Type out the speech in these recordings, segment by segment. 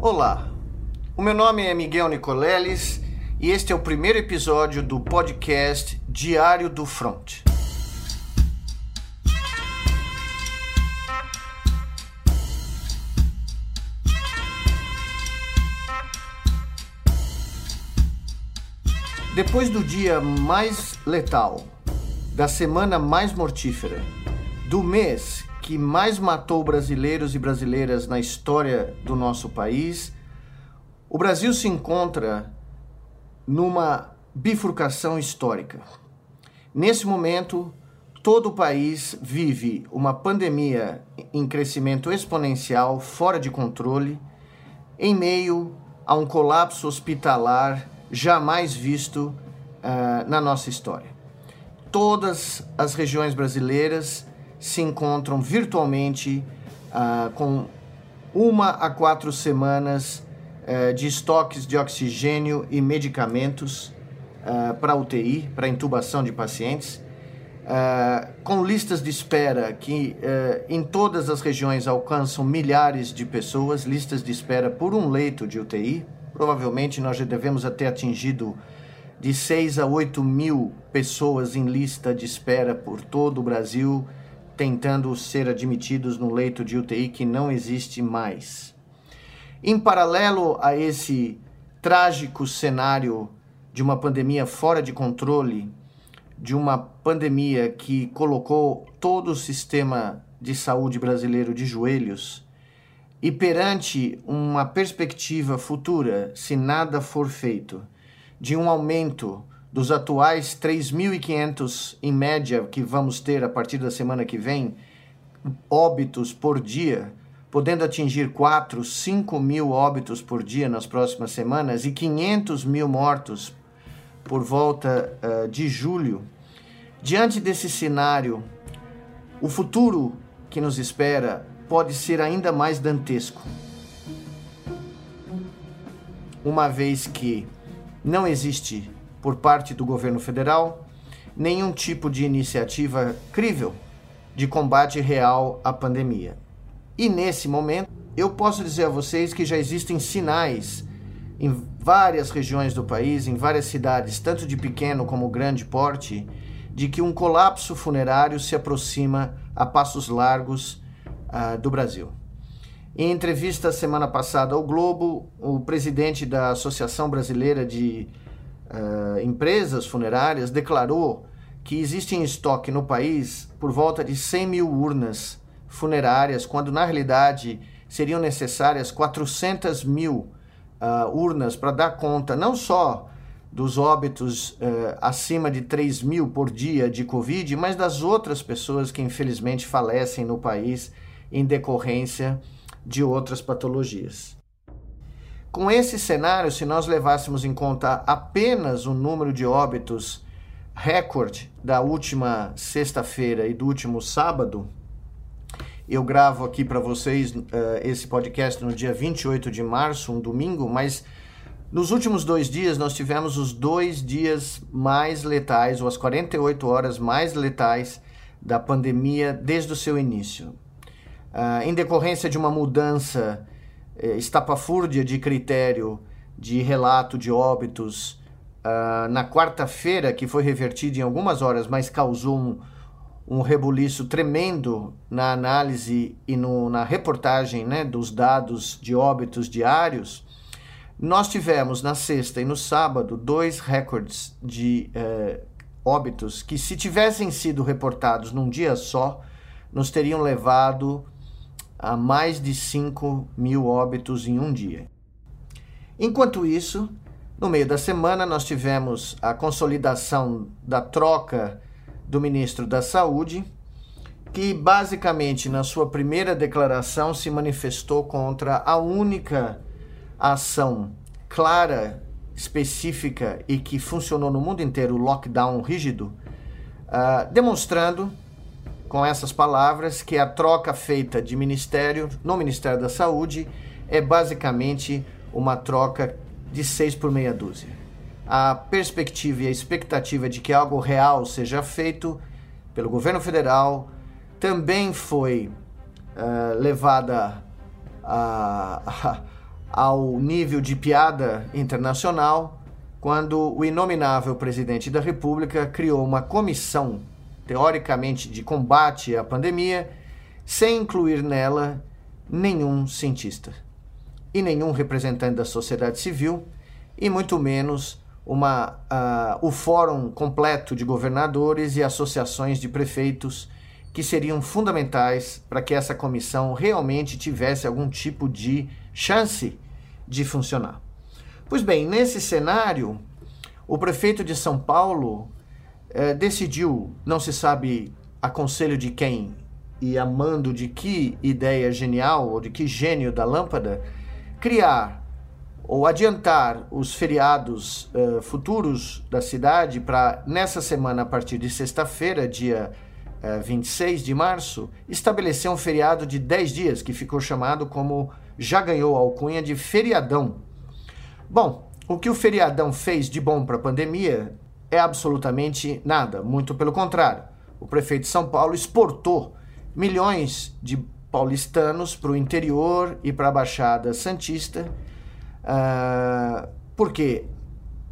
Olá, o meu nome é Miguel Nicoleles e este é o primeiro episódio do podcast Diário do Front. Depois do dia mais letal, da semana mais mortífera, do mês que mais matou brasileiros e brasileiras na história do nosso país, o Brasil se encontra numa bifurcação histórica. Nesse momento, todo o país vive uma pandemia em crescimento exponencial, fora de controle, em meio a um colapso hospitalar jamais visto uh, na nossa história. Todas as regiões brasileiras se encontram virtualmente uh, com uma a quatro semanas uh, de estoques de oxigênio e medicamentos para UTI, para intubação de pacientes, com listas de espera que em todas as regiões alcançam milhares de pessoas, listas de espera por um leito de UTI, Provavelmente nós já devemos ter atingido de 6 a 8 mil pessoas em lista de espera por todo o Brasil, tentando ser admitidos no leito de UTI que não existe mais. Em paralelo a esse trágico cenário de uma pandemia fora de controle, de uma pandemia que colocou todo o sistema de saúde brasileiro de joelhos, e perante uma perspectiva futura, se nada for feito, de um aumento dos atuais 3.500 em média que vamos ter a partir da semana que vem, óbitos por dia, podendo atingir 4, 5 mil óbitos por dia nas próximas semanas e 500 mil mortos por volta uh, de julho. Diante desse cenário, o futuro que nos espera pode ser ainda mais dantesco. Uma vez que não existe, por parte do governo federal, nenhum tipo de iniciativa crível de combate real à pandemia. E nesse momento, eu posso dizer a vocês que já existem sinais em várias regiões do país, em várias cidades, tanto de pequeno como grande porte, de que um colapso funerário se aproxima a passos largos uh, do Brasil. Em entrevista semana passada ao Globo, o presidente da Associação Brasileira de uh, Empresas Funerárias declarou que existe em estoque no país por volta de 100 mil urnas funerárias, quando na realidade seriam necessárias 400 mil uh, urnas para dar conta não só dos óbitos uh, acima de 3 mil por dia de Covid, mas das outras pessoas que infelizmente falecem no país em decorrência de outras patologias. Com esse cenário, se nós levássemos em conta apenas o número de óbitos recorde da última sexta-feira e do último sábado, eu gravo aqui para vocês uh, esse podcast no dia 28 de março, um domingo, mas nos últimos dois dias nós tivemos os dois dias mais letais, ou as 48 horas mais letais da pandemia desde o seu início. Uh, em decorrência de uma mudança eh, estapafúrdia de critério de relato de óbitos uh, na quarta-feira, que foi revertido em algumas horas, mas causou um, um rebuliço tremendo na análise e no, na reportagem né, dos dados de óbitos diários, nós tivemos na sexta e no sábado dois recordes de eh, óbitos que, se tivessem sido reportados num dia só, nos teriam levado a mais de 5 mil óbitos em um dia. Enquanto isso, no meio da semana, nós tivemos a consolidação da troca do ministro da Saúde, que basicamente, na sua primeira declaração, se manifestou contra a única ação clara, específica e que funcionou no mundo inteiro, o lockdown rígido, uh, demonstrando com essas palavras que a troca feita de ministério no Ministério da Saúde é basicamente uma troca de seis por meia dúzia. A perspectiva e a expectativa de que algo real seja feito pelo governo federal também foi uh, levada a, a, ao nível de piada internacional quando o inominável presidente da República criou uma comissão, teoricamente de combate à pandemia, sem incluir nela nenhum cientista e nenhum representante da sociedade civil, e muito menos uma, uh, o fórum completo de governadores e associações de prefeitos que seriam fundamentais para que essa comissão realmente tivesse algum tipo de chance de funcionar. Pois bem, nesse cenário, o prefeito de São Paulo eh, decidiu, não se sabe a conselho de quem e amando de que ideia genial ou de que gênio da lâmpada, criar ou adiantar os feriados uh, futuros da cidade para nessa semana, a partir de sexta-feira, dia uh, 26 de março, estabelecer um feriado de 10 dias, que ficou chamado como já ganhou a alcunha de feriadão. Bom, o que o feriadão fez de bom para a pandemia é absolutamente nada, muito pelo contrário. O prefeito de São Paulo exportou milhões de paulistanos para o interior e para a Baixada Santista Uh, porque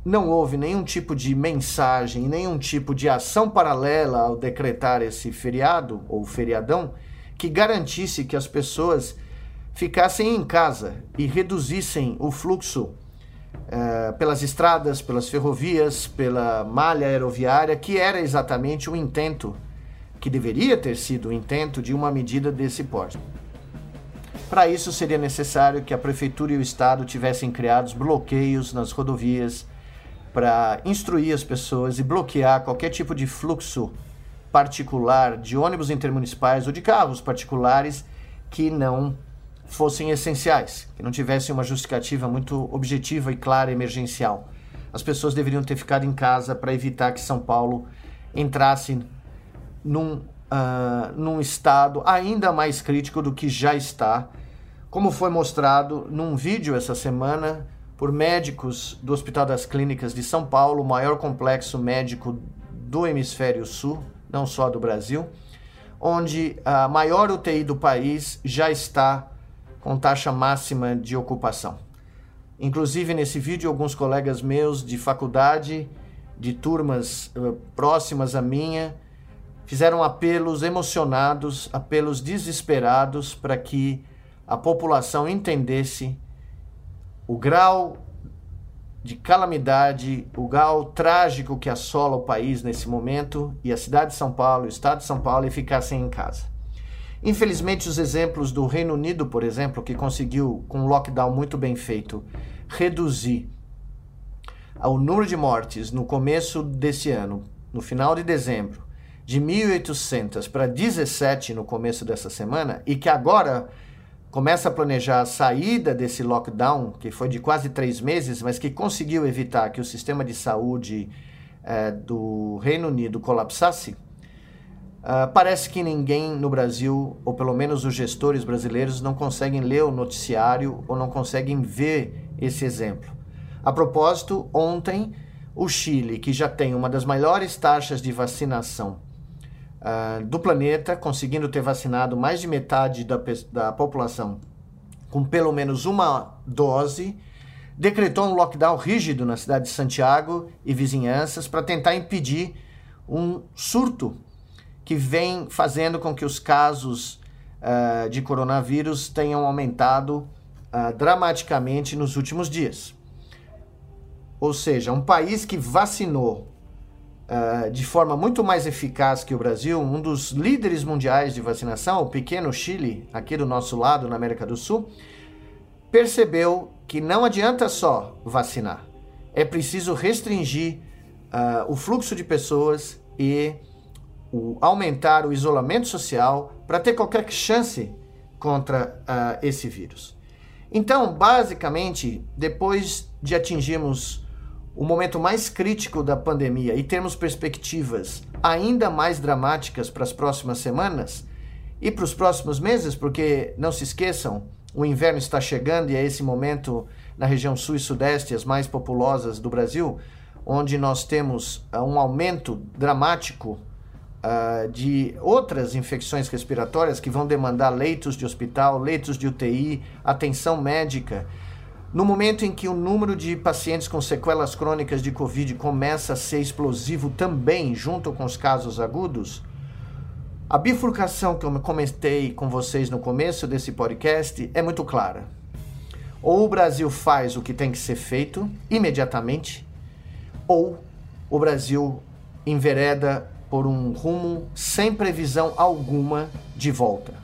não houve nenhum tipo de mensagem, nenhum tipo de ação paralela ao decretar esse feriado ou feriadão que garantisse que as pessoas ficassem em casa e reduzissem o fluxo uh, pelas estradas, pelas ferrovias, pela malha aeroviária, que era exatamente o intento, que deveria ter sido o intento de uma medida desse porte. Para isso, seria necessário que a Prefeitura e o Estado tivessem criados bloqueios nas rodovias para instruir as pessoas e bloquear qualquer tipo de fluxo particular de ônibus intermunicipais ou de carros particulares que não fossem essenciais, que não tivessem uma justificativa muito objetiva e clara emergencial. As pessoas deveriam ter ficado em casa para evitar que São Paulo entrasse num uh, num estado ainda mais crítico do que já está, como foi mostrado num vídeo essa semana por médicos do Hospital das Clínicas de São Paulo, o maior complexo médico do hemisfério sul, não só do Brasil, onde a maior UTI do país já está com taxa máxima de ocupação. Inclusive, nesse vídeo, alguns colegas meus de faculdade, de turmas uh, próximas à minha, fizeram apelos emocionados, apelos desesperados para que a população entendesse o grau de calamidade, o grau trágico que assola o país nesse momento e a cidade de São Paulo, o estado de São Paulo e ficassem em casa. Infelizmente, os exemplos do Reino Unido, por exemplo, que conseguiu, com um lockdown muito bem feito, reduzir o número de mortes no começo desse ano, no final de dezembro, de 1.800 para 17 no começo dessa semana e que agora começa a planejar a saída desse lockdown, que foi de quase três meses, mas que conseguiu evitar que o sistema de saúde é, do Reino Unido colapsasse, uh, parece que ninguém no Brasil, ou pelo menos os gestores brasileiros, não conseguem ler o noticiário ou não conseguem ver esse exemplo. A propósito, ontem, o Chile, que já tem uma das maiores taxas de vacinação uh, do planeta, conseguindo ter vacinado mais de metade da, da população com pelo menos uma dose, decretou um lockdown rígido na cidade de Santiago e vizinhanças para tentar impedir um surto que vem fazendo com que os casos uh, de coronavírus tenham aumentado uh, dramaticamente nos últimos dias. Ou seja, um país que vacinou uh, de forma muito mais eficaz que o Brasil, um dos líderes mundiais de vacinação, o pequeno Chile, aqui do nosso lado, na América do Sul, percebeu que não adianta só vacinar, é preciso restringir o fluxo de pessoas e o, aumentar o isolamento social para ter qualquer chance contra uh, esse vírus. Então, basicamente, depois de atingirmos o momento mais crítico da pandemia e termos perspectivas ainda mais dramáticas para as próximas semanas e para os próximos meses, porque não se esqueçam, o inverno está chegando e é esse momento na região sul e sudeste, as mais populosas do Brasil, onde nós temos uh, um aumento dramático uh, de outras infecções respiratórias que vão demandar leitos de hospital, leitos de UTI, atenção médica no momento em que o número de pacientes com sequelas crônicas de Covid começa a ser explosivo também, junto com os casos agudos, a bifurcação que eu comentei com vocês no começo desse podcast é muito clara. Ou o Brasil faz o que tem que ser feito imediatamente, ou o Brasil envereda por um rumo sem previsão alguma de volta.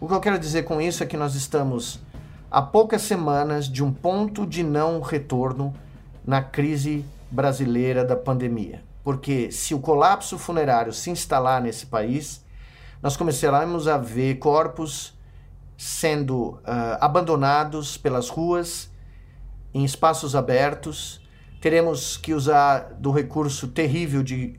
O que eu quero dizer com isso é que nós estamos a poucas semanas de um ponto de não retorno na crise brasileira da pandemia. Porque se o colapso funerário se instalar nesse país, nós começaremos a ver corpos sendo uh, abandonados pelas ruas, em espaços abertos. Teremos que usar do recurso terrível de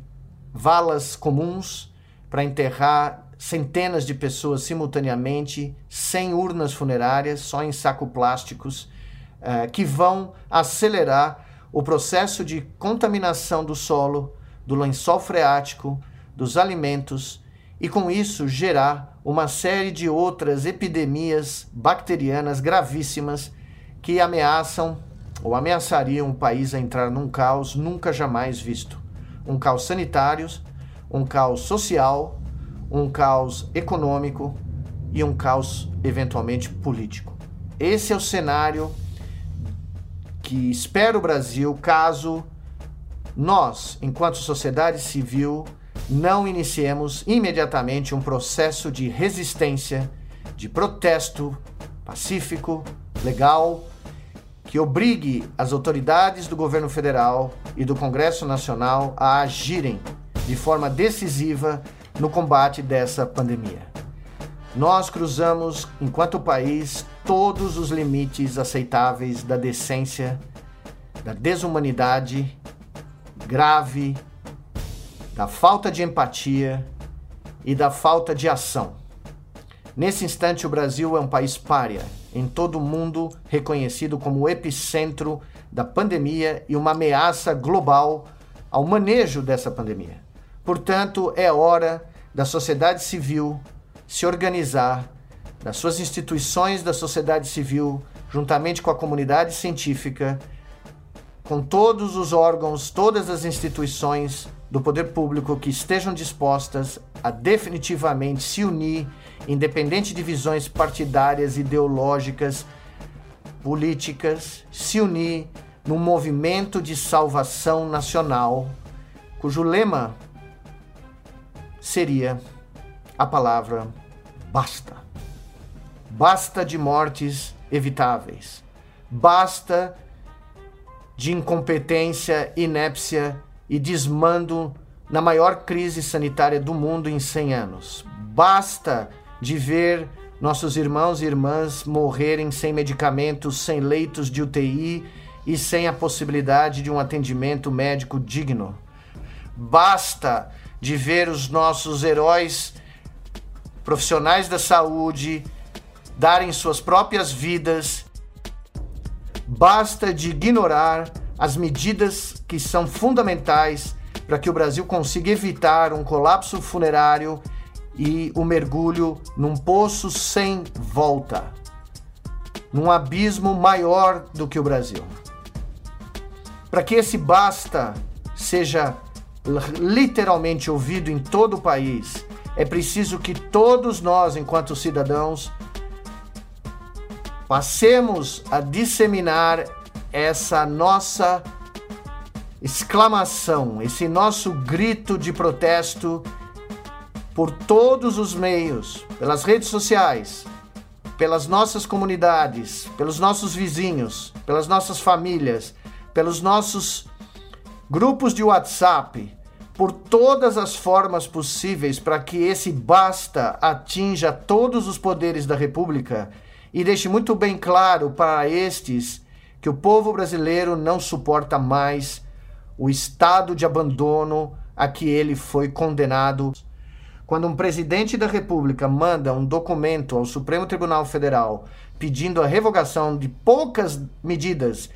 valas comuns para enterrar centenas de pessoas simultaneamente, sem urnas funerárias, só em saco plásticos, uh, que vão acelerar o processo de contaminação do solo, do lençol freático, dos alimentos e com isso gerar uma série de outras epidemias bacterianas gravíssimas que ameaçam ou ameaçariam o país a entrar num caos nunca jamais visto. Um caos sanitário, um caos social, um caos econômico e um caos eventualmente político. Esse é o cenário que espera o Brasil caso nós, enquanto sociedade civil, não iniciemos imediatamente um processo de resistência, de protesto pacífico, legal, que obrigue as autoridades do governo federal e do Congresso Nacional a agirem de forma decisiva no combate dessa pandemia. Nós cruzamos, enquanto país, todos os limites aceitáveis da decência, da desumanidade grave, da falta de empatia e da falta de ação. Nesse instante, o Brasil é um país párea, em todo o mundo reconhecido como o epicentro da pandemia e uma ameaça global ao manejo dessa pandemia. Portanto, é hora da sociedade civil se organizar, das suas instituições da sociedade civil, juntamente com a comunidade científica, com todos os órgãos, todas as instituições do poder público que estejam dispostas a definitivamente se unir, independente de visões partidárias, ideológicas, políticas, se unir num movimento de salvação nacional, cujo lema seria a palavra basta. Basta de mortes evitáveis. Basta de incompetência, inépcia e desmando na maior crise sanitária do mundo em 100 anos. Basta de ver nossos irmãos e irmãs morrerem sem medicamentos, sem leitos de UTI e sem a possibilidade de um atendimento médico digno. Basta de ver os nossos heróis profissionais da saúde darem suas próprias vidas. Basta de ignorar as medidas que são fundamentais para que o Brasil consiga evitar um colapso funerário e o mergulho num poço sem volta, num abismo maior do que o Brasil. Para que esse basta seja literalmente ouvido em todo o país, é preciso que todos nós, enquanto cidadãos, passemos a disseminar essa nossa exclamação, esse nosso grito de protesto por todos os meios, pelas redes sociais, pelas nossas comunidades, pelos nossos vizinhos, pelas nossas famílias, pelos nossos grupos de WhatsApp, por todas as formas possíveis para que esse basta atinja todos os poderes da República e deixe muito bem claro para estes que o povo brasileiro não suporta mais o estado de abandono a que ele foi condenado. Quando um presidente da República manda um documento ao Supremo Tribunal Federal pedindo a revogação de poucas medidas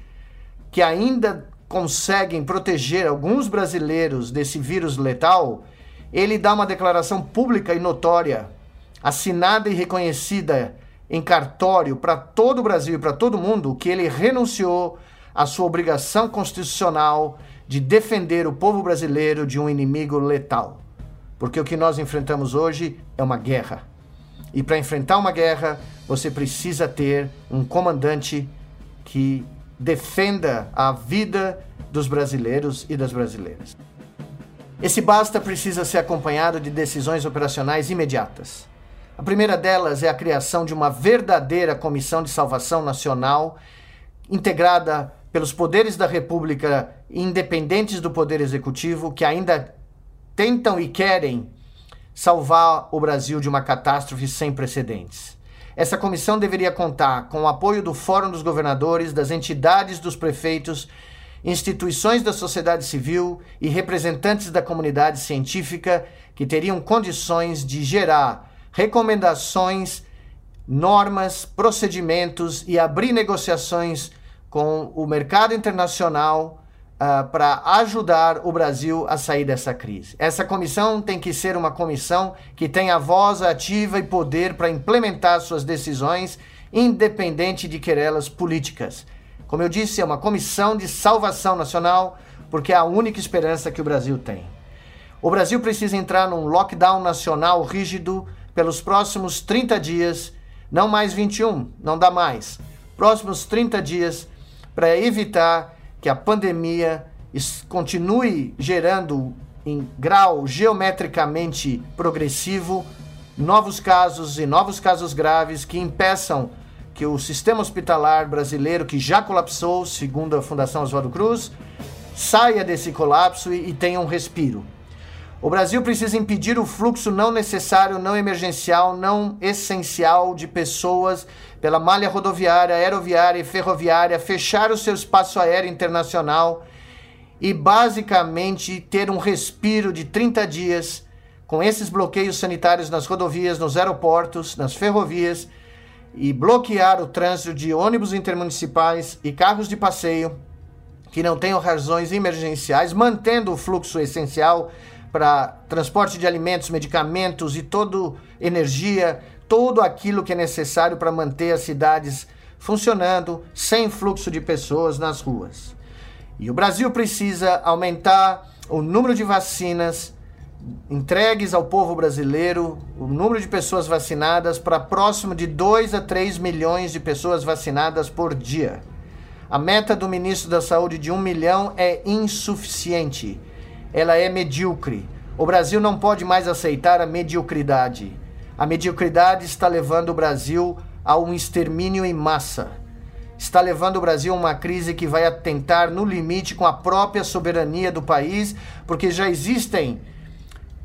que ainda conseguem proteger alguns brasileiros desse vírus letal, ele dá uma declaração pública e notória, assinada e reconhecida em cartório para todo o Brasil e para todo mundo que ele renunciou à sua obrigação constitucional de defender o povo brasileiro de um inimigo letal. Porque o que nós enfrentamos hoje é uma guerra. E para enfrentar uma guerra, você precisa ter um comandante que defenda a vida dos brasileiros e das brasileiras. Esse basta precisa ser acompanhado de decisões operacionais imediatas. A primeira delas é a criação de uma verdadeira Comissão de Salvação Nacional, integrada pelos poderes da República independentes do Poder Executivo, que ainda tentam e querem salvar o Brasil de uma catástrofe sem precedentes. Essa comissão deveria contar com o apoio do Fórum dos Governadores, das entidades dos prefeitos, instituições da sociedade civil e representantes da comunidade científica que teriam condições de gerar recomendações, normas, procedimentos e abrir negociações com o mercado internacional uh, para ajudar o Brasil a sair dessa crise. Essa comissão tem que ser uma comissão que tenha voz ativa e poder para implementar suas decisões, independente de querelas políticas. Como eu disse, é uma comissão de salvação nacional, porque é a única esperança que o Brasil tem. O Brasil precisa entrar num lockdown nacional rígido pelos próximos 30 dias, não mais 21, não dá mais. Próximos 30 dias para evitar que a pandemia continue gerando em grau geometricamente progressivo novos casos e novos casos graves que impeçam que o sistema hospitalar brasileiro, que já colapsou, segundo a Fundação Oswaldo Cruz, saia desse colapso e, e tenha um respiro. O Brasil precisa impedir o fluxo não necessário, não emergencial, não essencial de pessoas pela malha rodoviária, aeroviária e ferroviária, fechar o seu espaço aéreo internacional e basicamente ter um respiro de 30 dias com esses bloqueios sanitários nas rodovias, nos aeroportos, nas ferrovias e bloquear o trânsito de ônibus intermunicipais e carros de passeio que não tenham razões emergenciais, mantendo o fluxo essencial para transporte de alimentos, medicamentos e toda energia todo aquilo que é necessário para manter as cidades funcionando sem fluxo de pessoas nas ruas. E o Brasil precisa aumentar o número de vacinas entregues ao povo brasileiro, o número de pessoas vacinadas para próximo de 2 a 3 milhões de pessoas vacinadas por dia. A meta do ministro da Saúde de 1 milhão é insuficiente. Ela é medíocre. O Brasil não pode mais aceitar a mediocridade. A mediocridade está levando o Brasil a um extermínio em massa. Está levando o Brasil a uma crise que vai atentar no limite com a própria soberania do país, porque já existem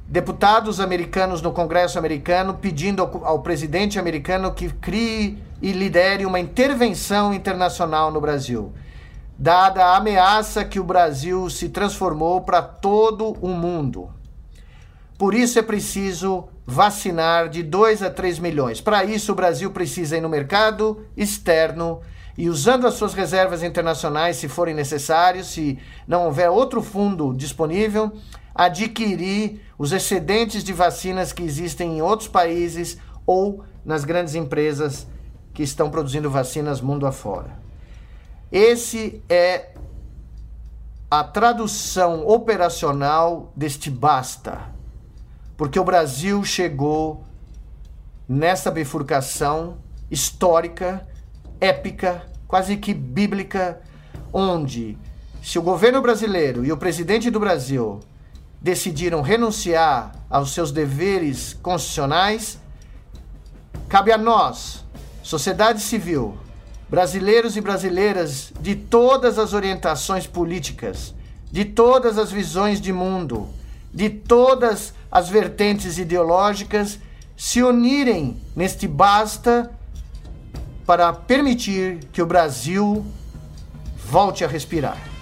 deputados americanos no Congresso americano pedindo ao, ao, presidente americano que crie e lidere uma intervenção internacional no Brasil, dada a ameaça que o Brasil se transformou para todo o mundo. Por isso é preciso vacinar de 2 a 3 milhões. Para isso, o Brasil precisa ir no mercado externo e, usando as suas reservas internacionais, se forem necessários, se não houver outro fundo disponível, adquirir os excedentes de vacinas que existem em outros países ou nas grandes empresas que estão produzindo vacinas mundo afora. Esse é a tradução operacional deste basta porque o Brasil chegou nessa bifurcação histórica, épica, quase que bíblica, onde se o governo brasileiro e o presidente do Brasil decidiram renunciar aos seus deveres constitucionais, cabe a nós, sociedade civil, brasileiros e brasileiras de todas as orientações políticas, de todas as visões de mundo, de todas as vertentes ideológicas se unirem neste basta para permitir que o Brasil volte a respirar.